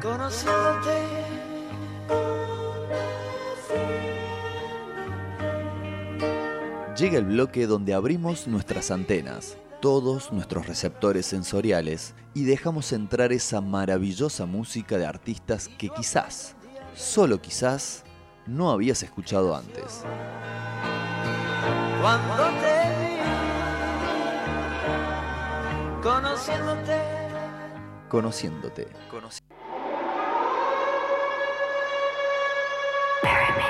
conociéndote. Llega el bloque donde abrimos nuestras antenas, todos nuestros receptores sensoriales y dejamos entrar esa maravillosa música de artistas que quizás, solo quizás, no habías escuchado antes. Cuando te vi, conociéndote. Conociéndote.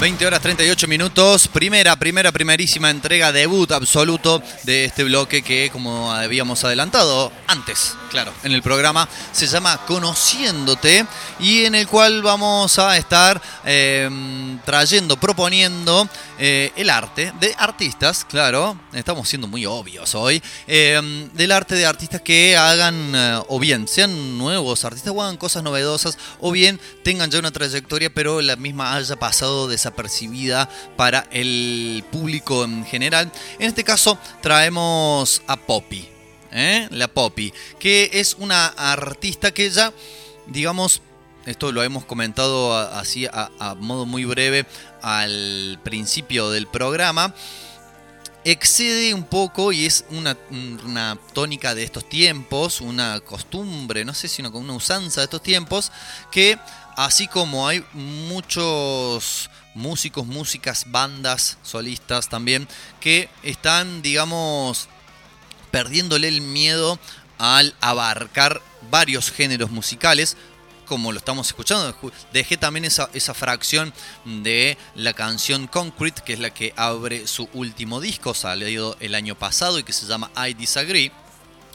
20 horas 38 minutos, primera, primera, primerísima entrega, debut absoluto de este bloque que, como habíamos adelantado antes, claro, en el programa, se llama Conociéndote y en el cual vamos a estar eh, trayendo, proponiendo eh, el arte de artistas, claro, estamos siendo muy obvios hoy, eh, del arte de artistas que hagan, eh, o bien sean nuevos artistas o hagan cosas novedosas, o bien tengan ya una trayectoria, pero la misma haya pasado desapercibida para el público en general. En este caso traemos a Poppy, ¿eh? la Poppy, que es una artista que ya, digamos, esto lo hemos comentado así a, modo muy breve al principio del programa. Excede un poco y es una, una tónica de estos tiempos, una costumbre, no sé si una, una usanza de estos tiempos, que así como hay muchos músicos, músicas, bandas, solistas también, que están, digamos, perdiéndole el miedo al abarcar varios géneros musicales, como lo estamos escuchando. Dejé también esa, esa fracción de la canción Concrete, que es la que abre su último disco, salido el año pasado y que se llama I Disagree.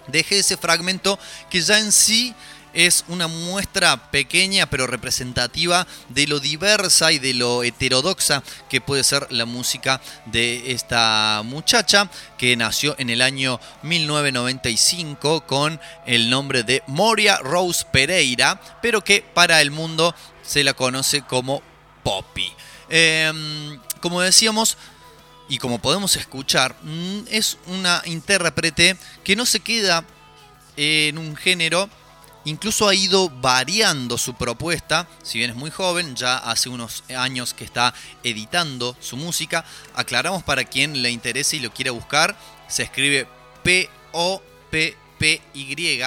Dejé ese fragmento que ya en sí es una muestra pequeña pero representativa de lo diversa y de lo heterodoxa que puede ser la música de esta muchacha que nació en el año 1995 con el nombre de Moria Rose Pereira, pero que para el mundo se la conoce como Poppy. Em, como decíamos, y como podemos escuchar, mm, es una intérprete que no se queda en un género, incluso ha ido variando su propuesta, si bien es muy joven, ya hace unos años que está editando su música. Aclaramos para quien le interese y lo quiera buscar, se escribe P-O-P-P-Y,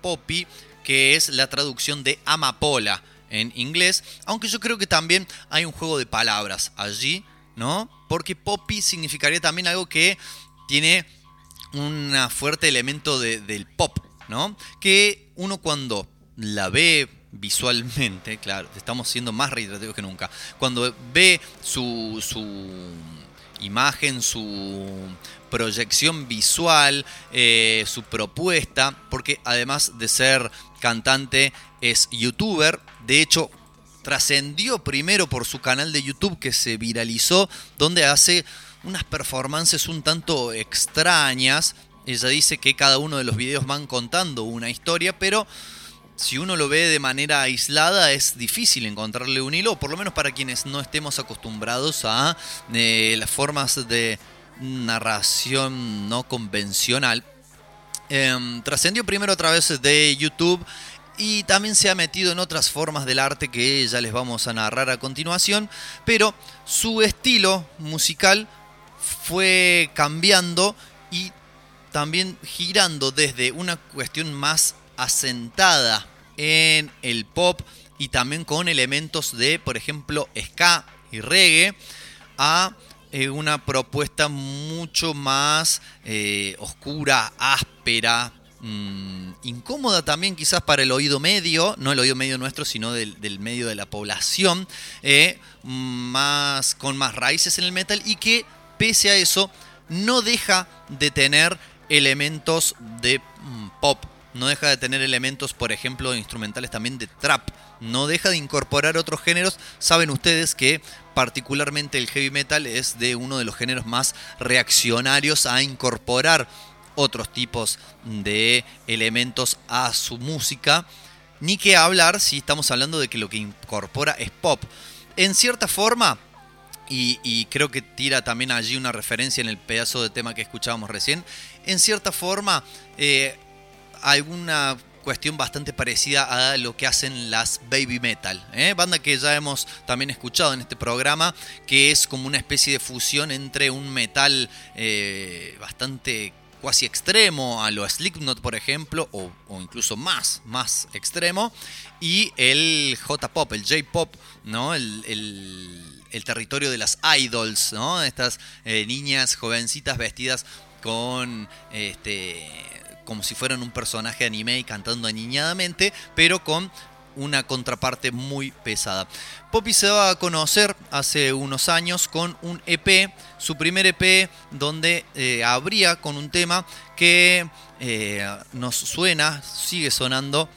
Poppy, que es la traducción de amapola en inglés, aunque yo creo que también hay un juego de palabras allí, ¿no? Porque Poppy significaría también algo que tiene un fuerte elemento de- del pop, ¿no? Que uno cuando la ve visualmente, claro, estamos siendo más reiterativos que nunca, cuando ve su, su imagen, su proyección visual, eh, su propuesta, porque además de ser cantante es youtuber, de hecho trascendió primero por su canal de YouTube que se viralizó, donde hace unas performances un tanto extrañas. Ella dice que cada uno de los videos van contando una historia, pero si uno lo ve de manera aislada es difícil encontrarle un hilo, por lo menos para quienes no estemos acostumbrados a eh, las formas de narración no convencional. Em, trascendió primero a través de YouTube y también se ha metido en otras formas del arte que ya les vamos a narrar a continuación, pero su estilo musical fue cambiando y también girando desde una cuestión más asentada en el pop y también con elementos de, por ejemplo, ska y reggae, a eh, una propuesta mucho más eh, oscura, áspera, mm, incómoda también quizás para el oído medio, no el oído medio nuestro, sino del, medio de la población, eh, más, con más raíces en el metal y que pese a eso no deja de tener elementos de mm, pop, no deja de tener elementos, por ejemplo, instrumentales también de trap, no deja de incorporar otros géneros. Saben ustedes que particularmente el heavy metal es de uno de los géneros más reaccionarios a incorporar otros tipos de elementos a su música. Ni que hablar si estamos hablando de que lo que incorpora es pop. En cierta forma, y, creo que tira también allí una referencia en el pedazo de tema que escuchábamos recién, en cierta forma, eh, alguna cuestión bastante parecida a lo que hacen las baby metal, ¿eh? banda que ya hemos también escuchado en este programa, que es como una especie de fusión entre un metal eh, bastante cuasi extremo a lo Slipknot por ejemplo o, incluso más más extremo y el J-pop el J-pop no el, el, territorio de las idols estas eh, niñas jovencitas vestidas con este como si fueran un personaje anime y cantando aniñadamente, pero con una contraparte muy pesada. Poppy se va a conocer hace unos años con un EP, su primer EP, donde eh, abría con un tema que eh, nos suena, sigue sonando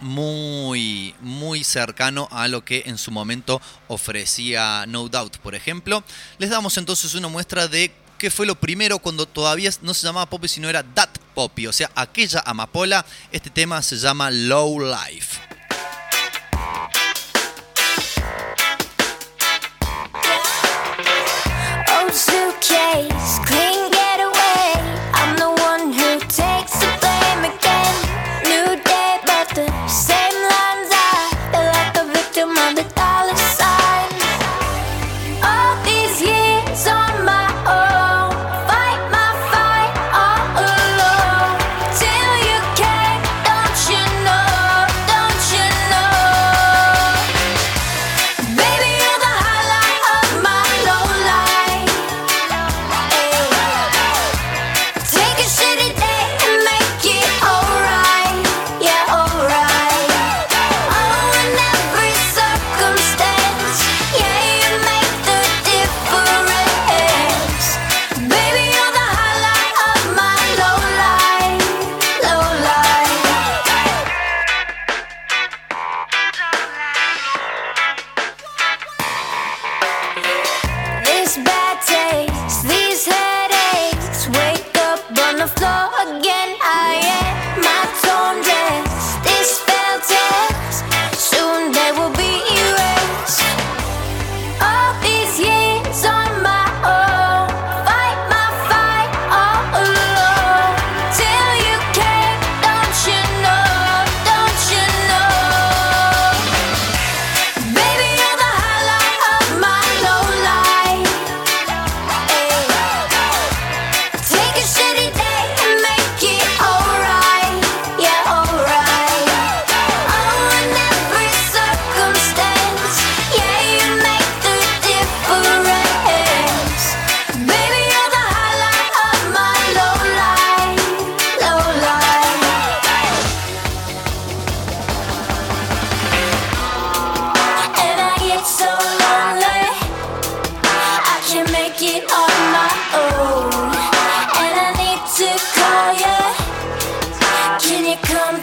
muy, muy cercano a lo que en su momento ofrecía No Doubt, por ejemplo. Les damos entonces una muestra de que fue lo primero cuando todavía no se llamaba Poppy, sino era Dat Poppy, o sea, aquella amapola. Este tema se llama Low Life.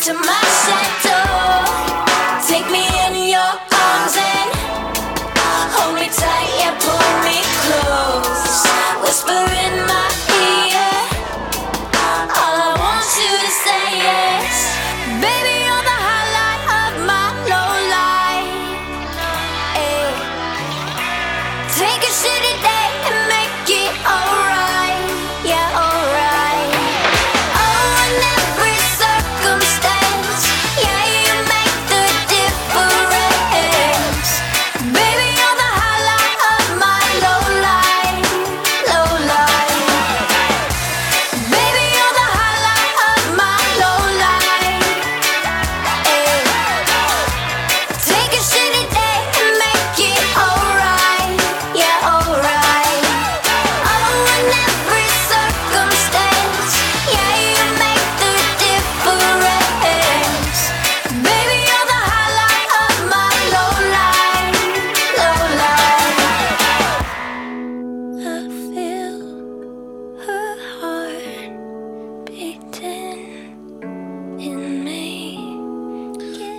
To my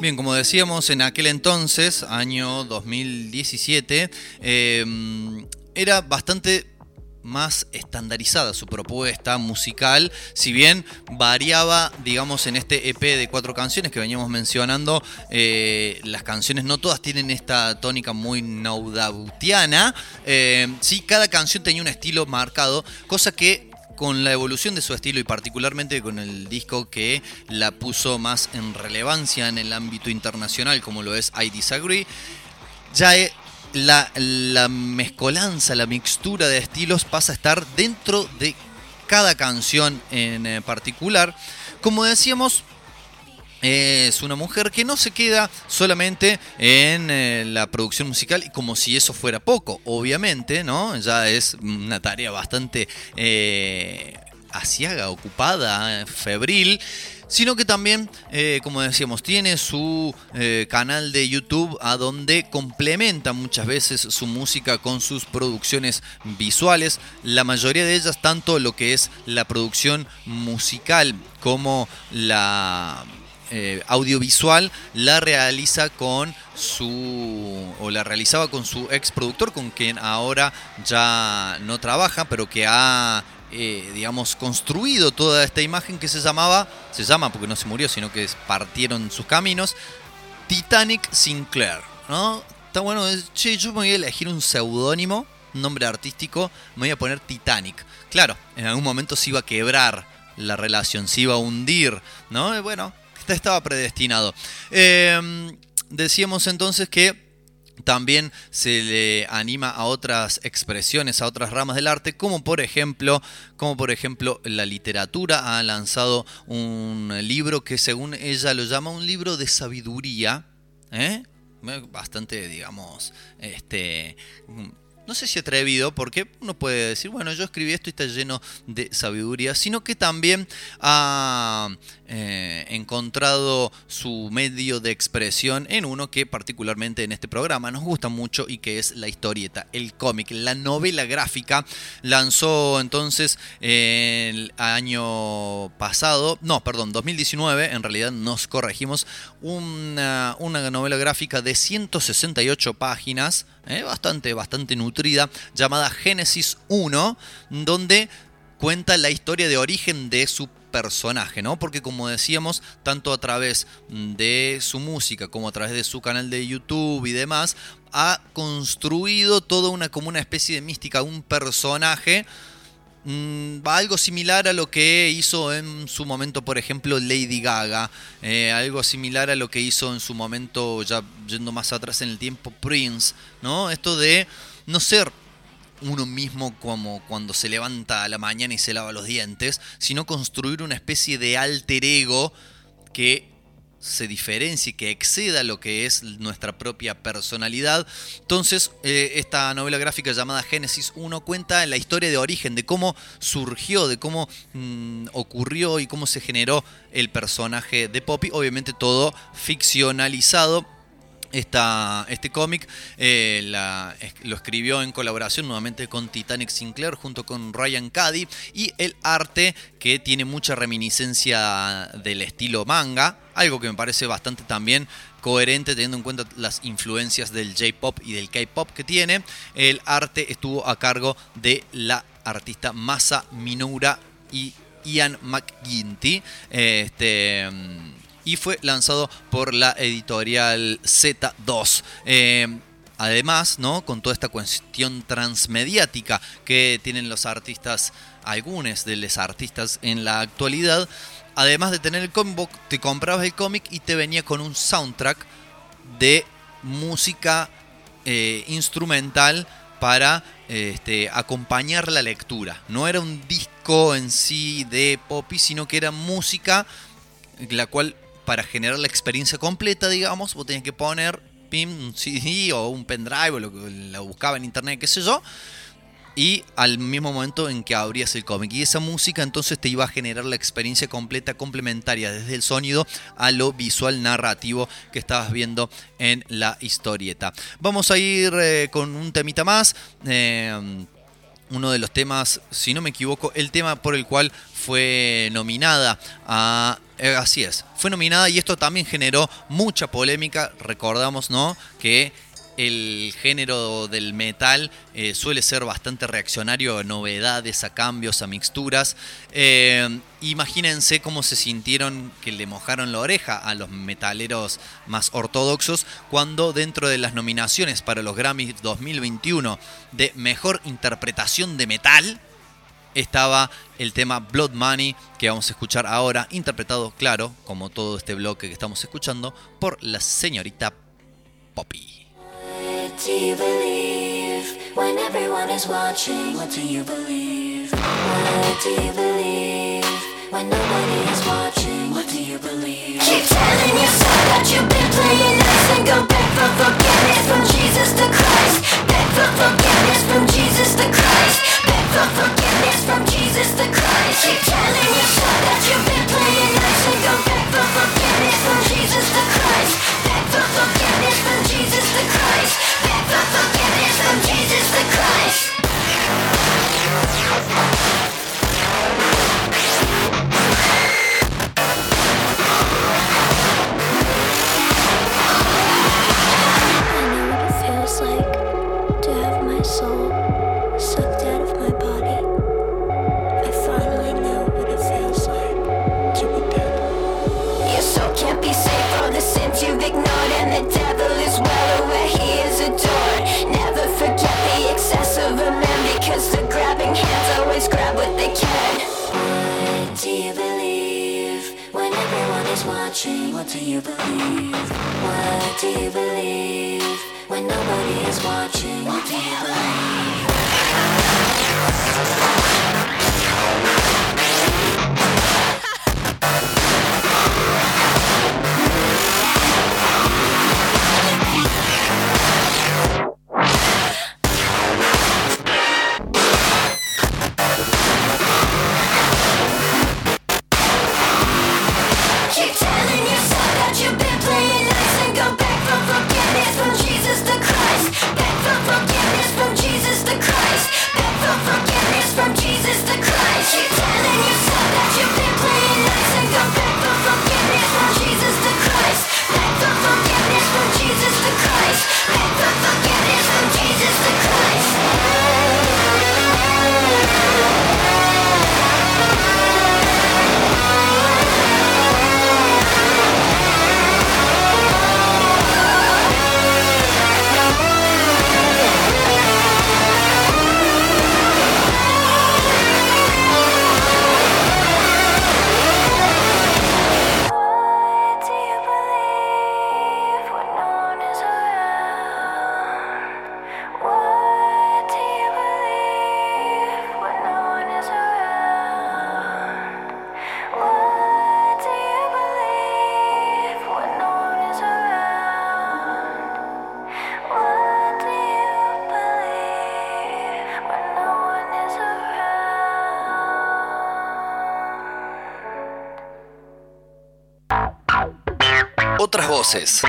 Bien, como decíamos, en aquel entonces, año 2017, eh, era bastante más estandarizada su propuesta musical, si bien variaba, digamos, en este EP de cuatro canciones que veníamos mencionando, eh, las canciones no todas tienen esta tónica muy naudautiana, eh, sí, cada canción tenía un estilo marcado, cosa que con la evolución de su estilo y particularmente con el disco que la puso más en relevancia en el ámbito internacional como lo es I Disagree, ya la mezcolanza, la mixtura de estilos pasa a estar dentro de cada canción en eh, particular. Como decíamos, es una mujer que no se queda solamente en eh, la producción musical y como si eso fuera poco, obviamente, ¿no? Ya es una tarea bastante eh, asiaga, ocupada, febril, sino que también, eh, como decíamos, tiene su eh, canal de YouTube a donde complementa muchas veces su música con sus producciones visuales, la mayoría de ellas tanto lo que es la producción musical como la eh, audiovisual la realiza con su o la realizaba con su ex productor con quien ahora ya no trabaja pero que ha eh, digamos construido toda esta imagen que se llamaba se llama porque no se murió sino que partieron sus caminos Titanic Sinclair no está bueno che yo me voy a elegir un seudónimo un nombre artístico me voy a poner Titanic. Claro en algún momento se iba a quebrar la relación se iba a hundir no bueno estaba predestinado. Eh, decíamos entonces que también se le anima a otras expresiones, a otras ramas del arte, como por ejemplo, como por ejemplo la literatura ha lanzado un libro que según ella lo llama un libro de sabiduría, ¿eh? bastante, digamos, este, no sé si atrevido, porque uno puede decir, bueno, yo escribí esto y está lleno de sabiduría, sino que también ha eh, encontrado su medio de expresión en uno que particularmente en este programa nos gusta mucho y que es la historieta, el cómic, la novela gráfica. Lanzó entonces el año pasado, no, perdón, 2019, en realidad nos corregimos, una, una novela gráfica de 168 páginas, eh, bastante, bastante nutrida, llamada Génesis 1, donde cuenta la historia de origen de su personaje, ¿no? Porque como decíamos, tanto a través de su música como a través de su canal de YouTube y demás, ha construido toda una como una especie de mística, un personaje mm, algo similar a lo que hizo en su momento, por ejemplo, Lady Gaga, eh, algo similar a lo que hizo en su momento, ya yendo más atrás en el tiempo, Prince, ¿no? Esto de no ser uno mismo como cuando se levanta a la mañana y se lava los dientes, sino construir una especie de alter ego que se diferencie, que exceda lo que es nuestra propia personalidad. Entonces, eh, esta novela gráfica llamada Génesis 1 cuenta la historia de origen, de cómo surgió, de cómo mm, ocurrió y cómo se generó el personaje de Poppy. Obviamente todo ficcionalizado esta, este cómic eh, lo escribió en colaboración nuevamente con Titanic Sinclair junto con Ryan Cady y el arte que tiene mucha reminiscencia del estilo manga, algo que me parece bastante también coherente teniendo en cuenta las influencias del J-Pop y del K-Pop que tiene. El arte estuvo a cargo de la artista Masa Minura y Ian McGinty. Este, mm, y fue lanzado por la editorial Z2. Eh, además, ¿no? Con toda esta cuestión transmediática que tienen los artistas, algunos de los artistas en la actualidad, además de tener el vos te comprabas el cómic y te venía con un soundtrack de música eh, instrumental para este, acompañar la lectura. No era un disco en sí de Poppy, sino que era música la cual para generar la experiencia completa, digamos, vos tenías que poner un CD o un pendrive o lo que la buscaba en internet, qué sé yo, y al mismo momento en que abrías el cómic. Y esa música entonces te iba a generar la experiencia completa complementaria desde el sonido a lo visual narrativo que estabas viendo en la historieta. Vamos a ir eh, con un temita más. eh, uno de los temas, si no me equivoco, el tema por el cual fue nominada a Eh, así es, fue nominada y esto también generó mucha polémica. Recordamos, ¿no? Que el género del metal eh, suele ser bastante reaccionario a novedades, a cambios, a mixturas. Eh, imagínense cómo se sintieron que le mojaron la oreja a los metaleros más ortodoxos cuando dentro de las nominaciones para los Grammys 2021 de Mejor Interpretación de Metal estaba el tema Blood Money que vamos a escuchar ahora, interpretado, claro, como todo este bloque que estamos escuchando, por la señorita Poppy. When nobody is watching? What do you believe? Keep telling yourself that you've been playing nice and go back for forgiveness from Jesus the Christ. Beg for forgiveness from Jesus the Christ. For forgiveness from Jesus the Christ. Keep telling yourself that you've been playing nice and go back for forgiveness from Jesus the Christ. Beg for forgiveness from Jesus the Christ. Beg for forgiveness from Jesus the Christ. What do you believe? What do you believe when nobody is watching? What do you believe? Voces.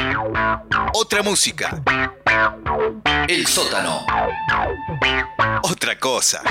Otra música, El sótano. otra cosa.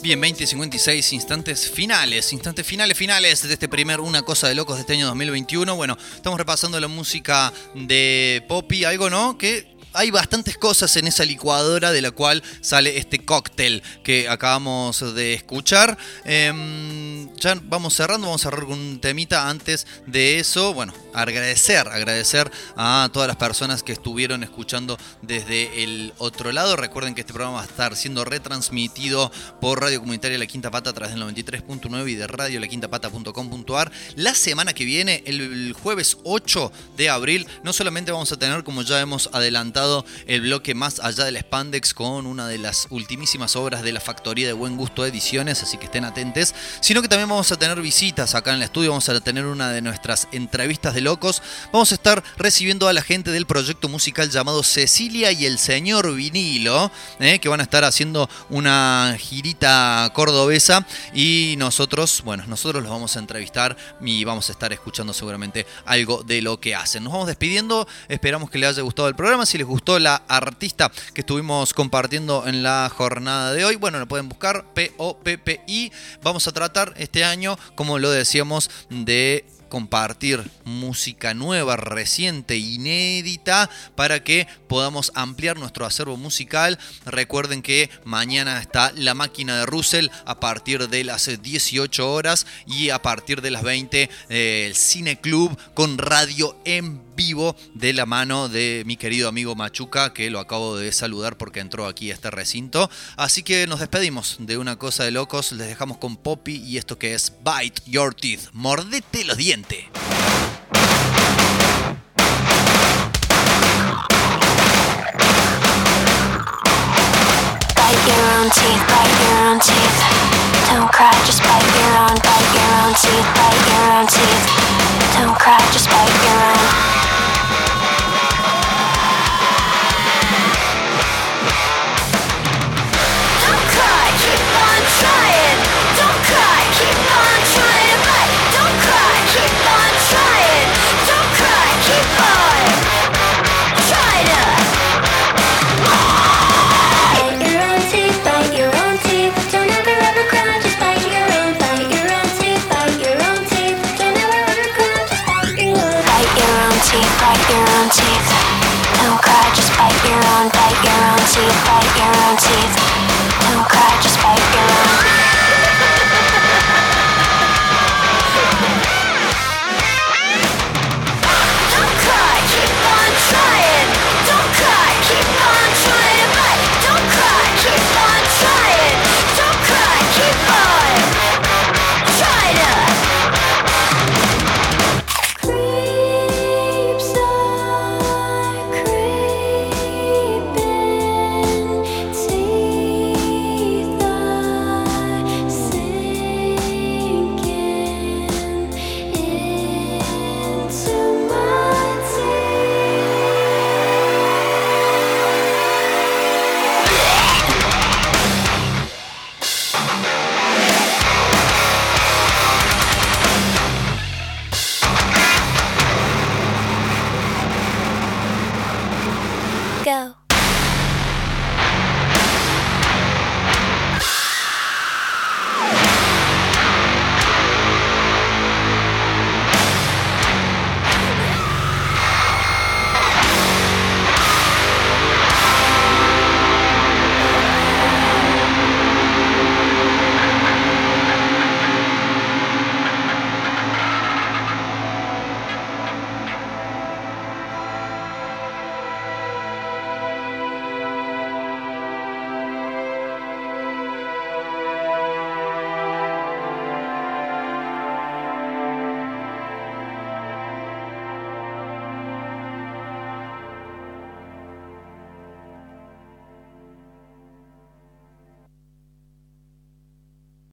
Bien, 20 y 56 instantes finales, instantes finales, finales de este primer Una Cosa de Locos de este año 2021. Bueno, estamos repasando la música de Poppy, algo, ¿no? Que hay bastantes cosas en esa licuadora de la cual sale este cóctel que acabamos de escuchar. Em, ya vamos cerrando, vamos a cerrar con un temita antes de eso. Bueno, agradecer, agradecer a todas las personas que estuvieron escuchando desde el otro lado. Recuerden que este programa va a estar siendo retransmitido por Radio Comunitaria La Quinta Pata a través del 93.9 y de Radio radioLaQuintapata.com.ar. La semana que viene, el jueves 8 de abril, no solamente vamos a tener, como ya hemos adelantado, el bloque más allá del Spandex con una de las ultimísimas obras de la Factoría de Buen Gusto Ediciones, así que estén atentos, sino que también vamos a tener visitas acá en el estudio, vamos a tener una de nuestras entrevistas de locos, vamos a estar recibiendo a la gente del proyecto musical llamado Cecilia y el Señor Vinilo, eh, que van a estar haciendo una girita cordobesa y nosotros, bueno, nosotros los vamos a entrevistar y vamos a estar escuchando seguramente algo de lo que hacen. Nos vamos despidiendo, esperamos que les haya gustado el programa, si les gustó la artista que estuvimos compartiendo en la jornada de hoy, bueno, lo pueden buscar P-O-P-P-I. Vamos a tratar este año, como lo decíamos, de compartir música nueva, reciente, inédita, para que podamos ampliar nuestro acervo musical. Recuerden que mañana está la máquina de Russell a partir de las 18 horas y a partir de las 20 eh, el Cine Club con radio en vivo de la mano de mi querido amigo Machuca, que lo acabo de saludar porque entró aquí a este recinto. Así que nos despedimos de una cosa de locos, les dejamos con Poppy y esto que es Bite Your Teeth, mordete los dientes. Bite your own teeth, bite your own teeth. Don't cry, just bite your own, bite your own teeth, bite your own teeth. Don't cry, just bite your own.